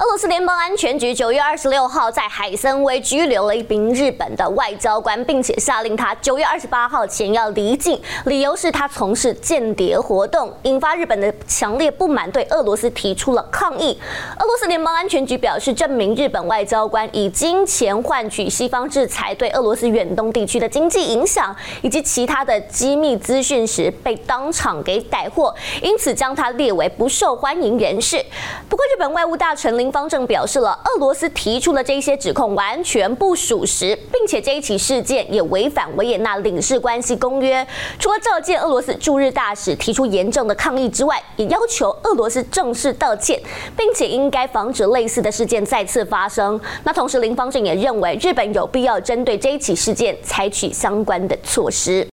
俄罗斯联邦安全局九月二十六号在海参崴拘留了一名日本的外交官，并且下令他九月二十八号前要离境，理由是他从事间谍活动，引发日本的强烈不满，对俄罗斯提出了抗议。俄罗斯联邦安全局表示，这名日本外交官以金钱换取西方制裁对俄罗斯远东地区的经济影响以及其他的机密资讯时，被当场给逮获，因此将他列为不受欢迎人士。不过，日本外务大臣林方正表示了，俄罗斯提出的这些指控完全不属实，并且这一起事件也违反维也纳领事关系公约。除了召见俄罗斯驻日大使提出严正的抗议之外，也要求俄罗斯正式道歉，并且应该防止类似的事件再次发生。那同时，林方正也认为日本有必要针对这一起事件采取相关的措施。